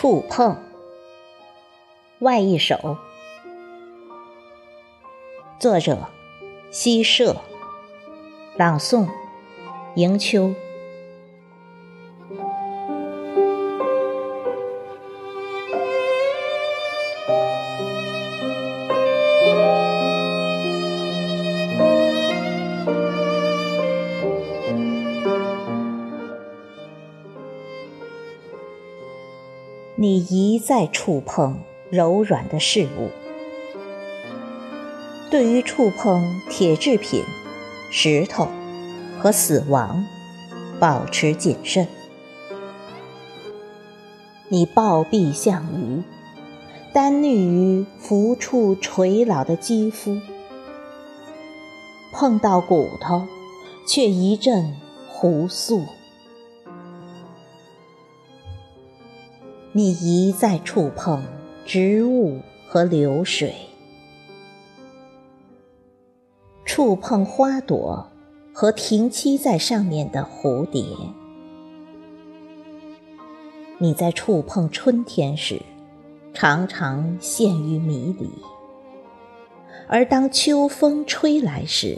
触碰，外一首，作者：西舍，朗诵：迎秋。你一再触碰柔软的事物，对于触碰铁制品、石头和死亡，保持谨慎。你抱臂像鱼，单立于浮处垂老的肌肤，碰到骨头，却一阵胡诉。你一再触碰植物和流水，触碰花朵和停栖在上面的蝴蝶。你在触碰春天时，常常陷于迷离；而当秋风吹来时，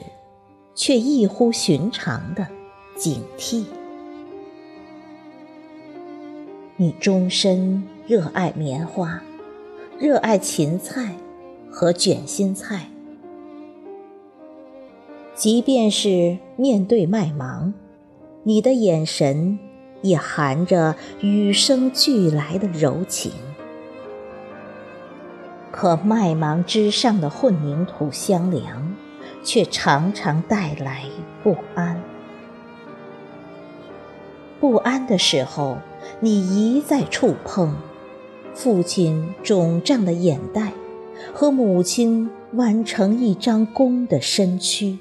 却异乎寻常的警惕。你终身热爱棉花，热爱芹菜和卷心菜，即便是面对麦芒，你的眼神也含着与生俱来的柔情。可麦芒之上的混凝土香凉，却常常带来不安。不安的时候。你一再触碰父亲肿胀的眼袋和母亲弯成一张弓的身躯，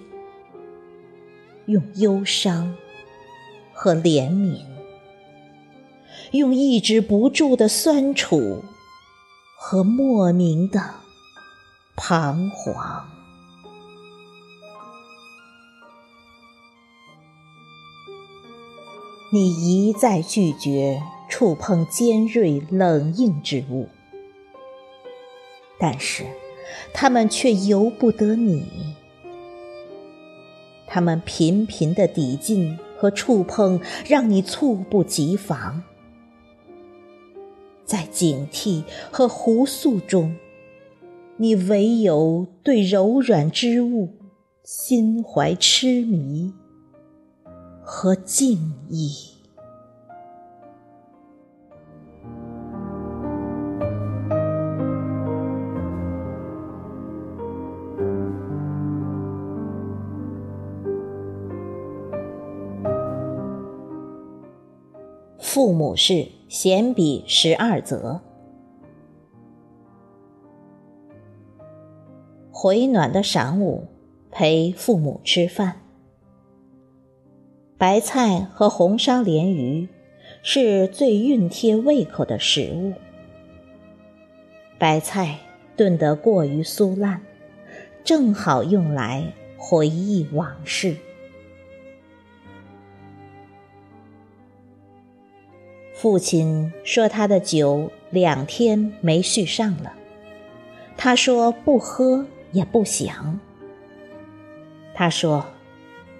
用忧伤和怜悯，用抑制不住的酸楚和莫名的彷徨。你一再拒绝触碰尖锐冷硬之物，但是他们却由不得你。他们频频的抵近和触碰，让你猝不及防。在警惕和胡诉中，你唯有对柔软之物心怀痴迷。和敬意。父母是闲笔十二则。回暖的晌午，陪父母吃饭。白菜和红烧鲢鱼是最熨贴胃口的食物。白菜炖得过于酥烂，正好用来回忆往事。父亲说他的酒两天没续上了，他说不喝也不想。他说。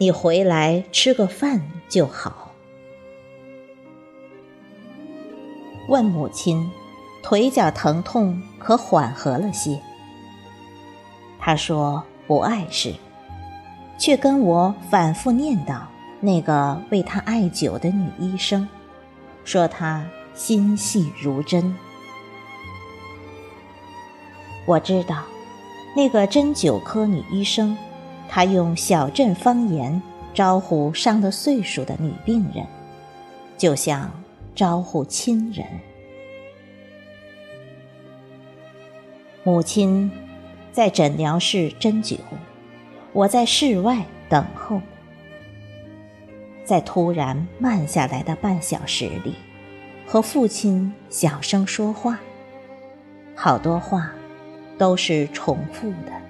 你回来吃个饭就好。问母亲，腿脚疼痛可缓和了些？他说不碍事，却跟我反复念叨那个为他艾灸的女医生，说她心细如针。我知道，那个针灸科女医生。他用小镇方言招呼上了岁数的女病人，就像招呼亲人。母亲在诊疗室针灸，我在室外等候。在突然慢下来的半小时里，和父亲小声说话，好多话都是重复的。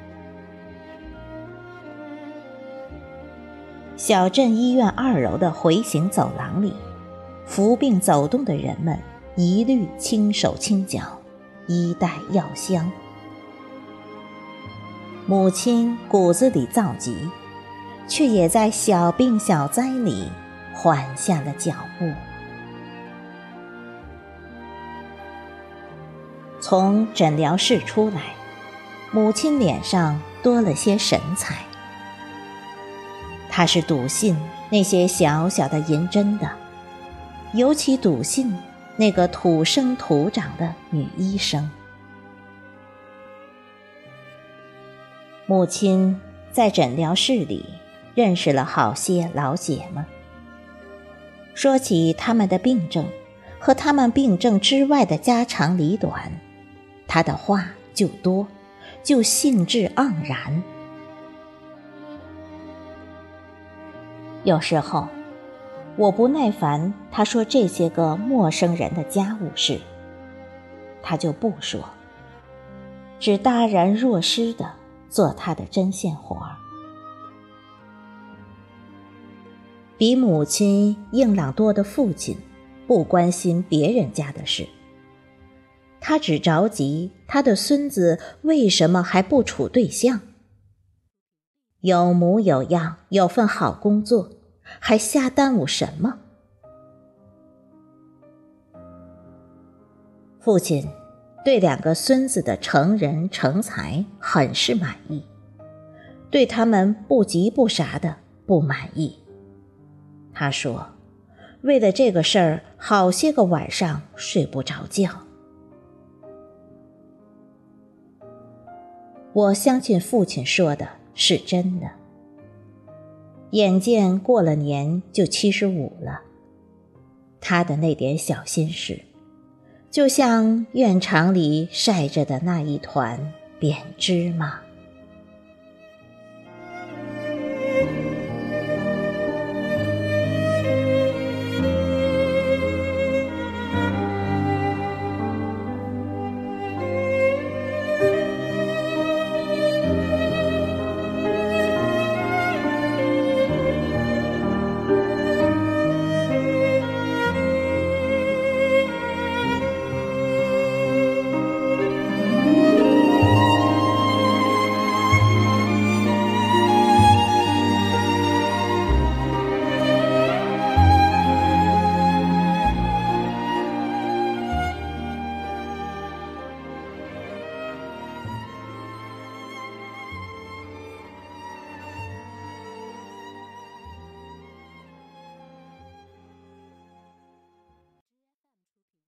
小镇医院二楼的回形走廊里，扶病走动的人们一律轻手轻脚，衣带药香。母亲骨子里造极，却也在小病小灾里缓下了脚步。从诊疗室出来，母亲脸上多了些神采。她是笃信那些小小的银针的，尤其笃信那个土生土长的女医生。母亲在诊疗室里认识了好些老姐们，说起他们的病症和他们病症之外的家长里短，她的话就多，就兴致盎然。有时候，我不耐烦，他说这些个陌生人的家务事，他就不说，只答然若失的做他的针线活儿。比母亲硬朗多的父亲，不关心别人家的事，他只着急他的孙子为什么还不处对象。有模有样，有份好工作，还瞎耽误什么？父亲对两个孙子的成人成才很是满意，对他们不急不啥的不满意。他说：“为了这个事儿，好些个晚上睡不着觉。”我相信父亲说的。是真的。眼见过了年就七十五了，他的那点小心事，就像院场里晒着的那一团扁芝麻。